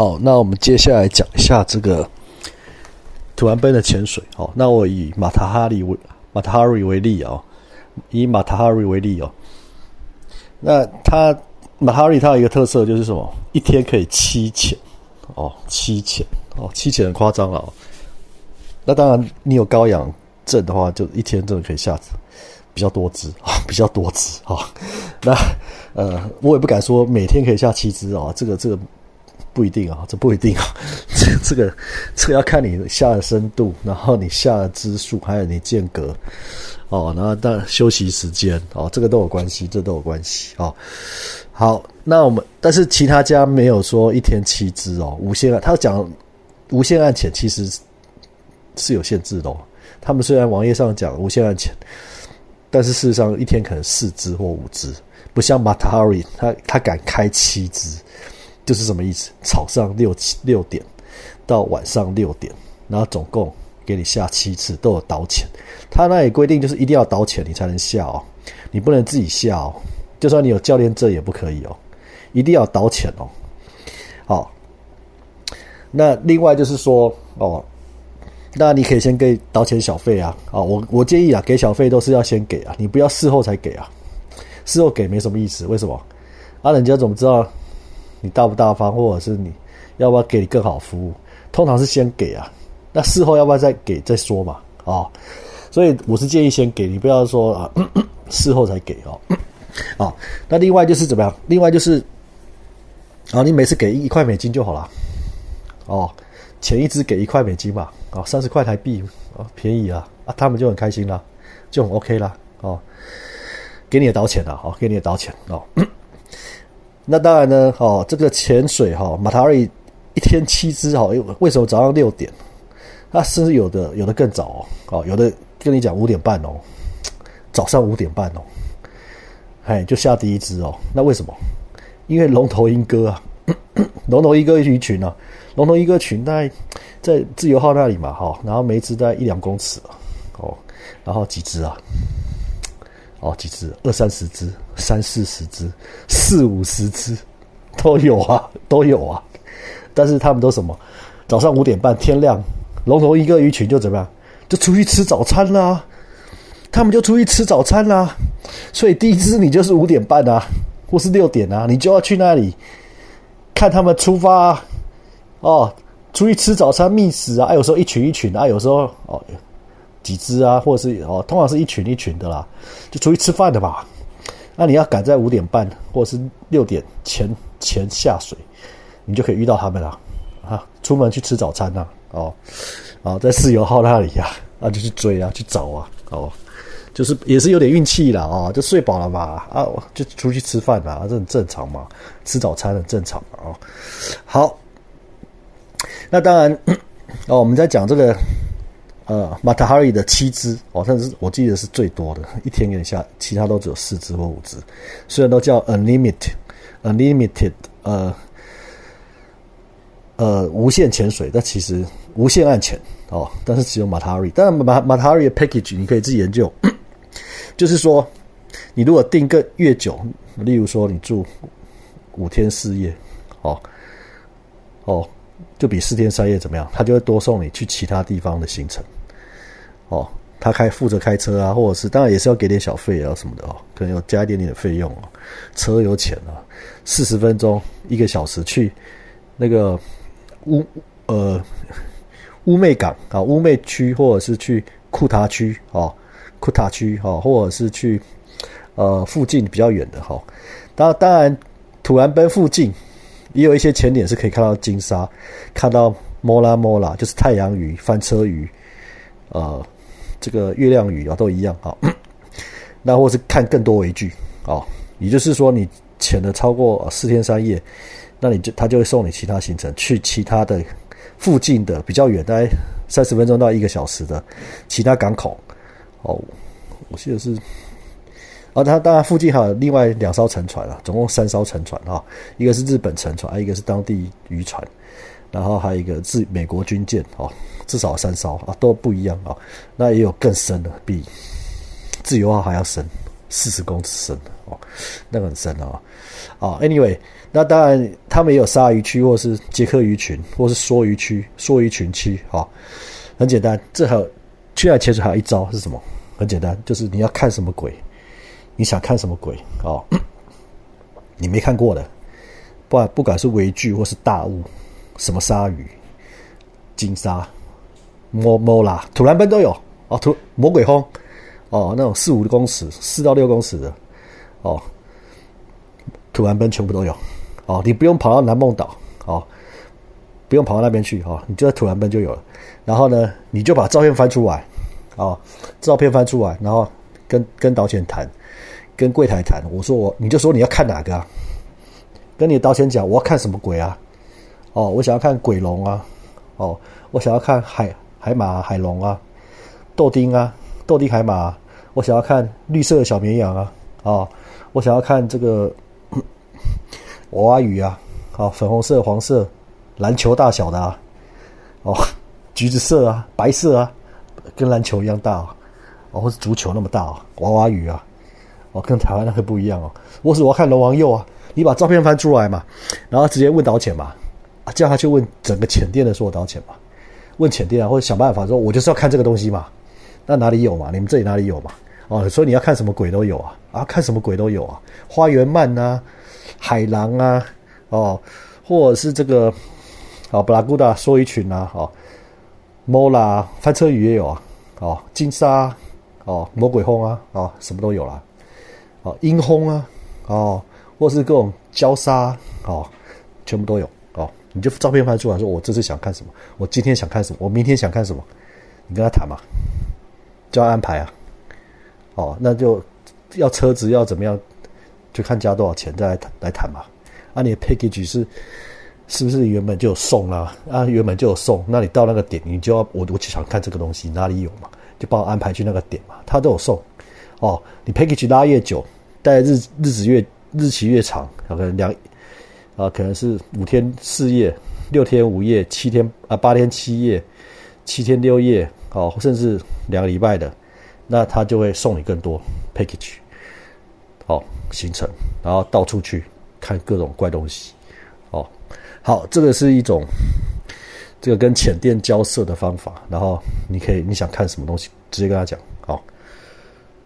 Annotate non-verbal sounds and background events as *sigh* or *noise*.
好，那我们接下来讲一下这个土安奔的潜水。好，那我以马塔哈里为马塔哈里为例啊，以马塔哈里为例哦。那他马塔哈里它有一个特色就是什么？一天可以七潜哦，七潜哦，七潜很夸张了哦。那当然，你有高氧症的话，就一天真的可以下比较多只啊，*laughs* 比较多只啊。那呃，我也不敢说每天可以下七只啊，这个这个。不一定啊，这不一定啊，这 *laughs* 这个这个要看你下的深度，然后你下的支数，还有你间隔哦，然后但休息时间哦，这个都有关系，这都有关系哦。好，那我们但是其他家没有说一天七只哦，无限按他讲无限按潜其实是有限制的。哦。他们虽然网页上讲无限按潜，但是事实上一天可能四只或五只，不像 Matari 他他敢开七只。就是什么意思？早上六七六点到晚上六点，然后总共给你下七次，都有导潜。他那里规定就是一定要导潜你才能下哦，你不能自己下哦。就算你有教练证也不可以哦，一定要导潜哦。好，那另外就是说哦，那你可以先给导潜小费啊。啊，我我建议啊，给小费都是要先给啊，你不要事后才给啊。事后给没什么意思，为什么？啊，人家怎么知道？你大不大方，或者是你要不要给你更好服务？通常是先给啊，那事后要不要再给再说嘛？啊，所以我是建议先给你，不要说啊，*coughs* 事后才给哦。啊，*coughs* 那另外就是怎么样？另外就是，啊，你每次给一块美金就好了。哦，前一支给一块美金嘛，啊，三十块台币啊，便宜啊，啊，他们就很开心啦，就很 OK 啦，哦，给你的倒钱了，哦，给你的倒钱哦。那当然呢，哦，这个潜水哈，马塔瑞一天七只哈，为什么早上六点？那甚至有的有的更早哦，哦有的跟你讲五点半哦，早上五点半哦，哎，就下第一只哦。那为什么？因为龙头鹰哥啊，*coughs* 龙头鹰哥鱼群啊，龙头鹰哥群在在自由号那里嘛，哈，然后每只在一两公尺哦，然后几只啊？哦，几只？二三十只，三四十只，四五十只，都有啊，都有啊。但是他们都什么？早上五点半天亮，龙头一个鱼群就怎么样？就出去吃早餐啦。他们就出去吃早餐啦。所以第一只你就是五点半啊，或是六点啊，你就要去那里看他们出发。哦，出去吃早餐觅食啊，有时候一群一群啊，有时候哦。几只啊，或者是哦，通常是一群一群的啦，就出去吃饭的吧。那你要赶在五点半或者是六点前前下水，你就可以遇到他们了啊。出门去吃早餐呐，哦，啊，在四油号那里呀，啊，就去追啊，去找啊，哦，就是也是有点运气啦，啊，就睡饱了嘛，啊，就出去吃饭啦，这很正常嘛，吃早餐很正常嘛，哦，好，那当然，*clears throat* 哦，我们在讲这个。呃，马塔哈瑞的七只哦，但是我记得是最多的，*laughs* 一天给你下，其他都只有四只或五只。虽然都叫 unlimited，unlimited，呃呃，无限潜水，但其实无限暗潜哦，但是只有马塔哈里。但马马塔哈瑞的 package 你可以自己研究，就是说，你如果订个越久，例如说你住五天四夜，哦哦，就比四天三夜怎么样，他就会多送你去其他地方的行程。哦，他开负责开车啊，或者是当然也是要给点小费啊什么的哦，可能要加一点点的费用哦。车有钱啊，四十分钟一个小时去那个乌呃乌妹港啊乌妹区，或者是去库塔区哦库塔区哦，或者是去呃附近比较远的哈。当当然，土兰奔附近也有一些潜点是可以看到金沙，看到摩拉摩拉，就是太阳鱼、翻车鱼，呃。这个月亮鱼啊，都一样啊。*coughs* 那或是看更多维具啊，也就是说，你潜了超过四天三夜，那你就他就会送你其他行程，去其他的附近的比较远，大概三十分钟到一个小时的其他港口。哦，我记得是，啊，他当然附近还有另外两艘沉船啊，总共三艘沉船啊，一个是日本沉船，一个是当地渔船。然后还有一个是美国军舰哦，至少三艘啊，都不一样啊。那也有更深的，比自由号还要深，四十公尺深哦，那个很深哦。啊，Anyway，那当然他们也有鲨鱼区，或是杰克鱼群，或是梭鱼区、梭鱼群区。哦，很简单，这还有去海潜水还有一招是什么？很简单，就是你要看什么鬼，你想看什么鬼哦，*coughs* 你没看过的，不管不管是微距或是大物，什么鲨鱼、金鲨、摩摩啦、土兰奔都有哦，土魔鬼风。哦，那种四五公尺、四到六公尺的，哦，土兰奔全部都有。哦，你不用跑到南梦岛，哦，不用跑到那边去，哦，你就在土兰奔就有了。然后呢，你就把照片翻出来，哦，照片翻出来，然后跟跟导潜谈，跟柜台谈。我说我，你就说你要看哪个啊？跟你的导潜讲，我要看什么鬼啊？哦，我想要看鬼龙啊，哦，我想要看海海马、海龙啊，豆丁啊。豆丁海马，我想要看绿色的小绵羊啊！啊，我想要看这个 *coughs* 娃娃鱼啊！啊，粉红色、黄色、篮球大小的啊！哦，橘子色啊，白色啊，跟篮球一样大哦，或是足球那么大啊！娃娃鱼啊！哦，跟台湾那个不一样哦。我是我要看龙王佑啊！你把照片翻出来嘛，然后直接问导潜嘛，叫他去问整个浅店的所有导潜嘛，问浅店啊，或者想办法说，我就是要看这个东西嘛。那哪里有嘛？你们这里哪里有嘛？哦，所以你要看什么鬼都有啊！啊，看什么鬼都有啊！花园鳗呐，海狼啊，哦，或者是这个，哦，布拉古达梭鱼群啊，哦，摩拉翻车鱼也有啊，哦，金沙，哦，魔鬼轰啊，哦，什么都有啦，哦，鹰轰啊，哦，或是各种礁鲨，哦，全部都有。你就照片拍出来，说我这次想看什么，我今天想看什么，我明天想看什么，你跟他谈嘛。就要安排啊，哦，那就要车子要怎么样，就看加多少钱再来谈来谈嘛。啊，你的 package 是是不是原本就有送啦？啊，原本就有送，那你到那个点，你就要我我就想看这个东西哪里有嘛，就帮我安排去那个点嘛。他都有送，哦，你 package 拉越久，待日日子越日期越长，可能两啊可能是五天四夜、六天五夜、七天啊八天七夜、七天六夜。哦，甚至两个礼拜的，那他就会送你更多 package，哦，行程，然后到处去看各种怪东西，哦，好，这个是一种这个跟浅店交涉的方法，然后你可以你想看什么东西，直接跟他讲，好。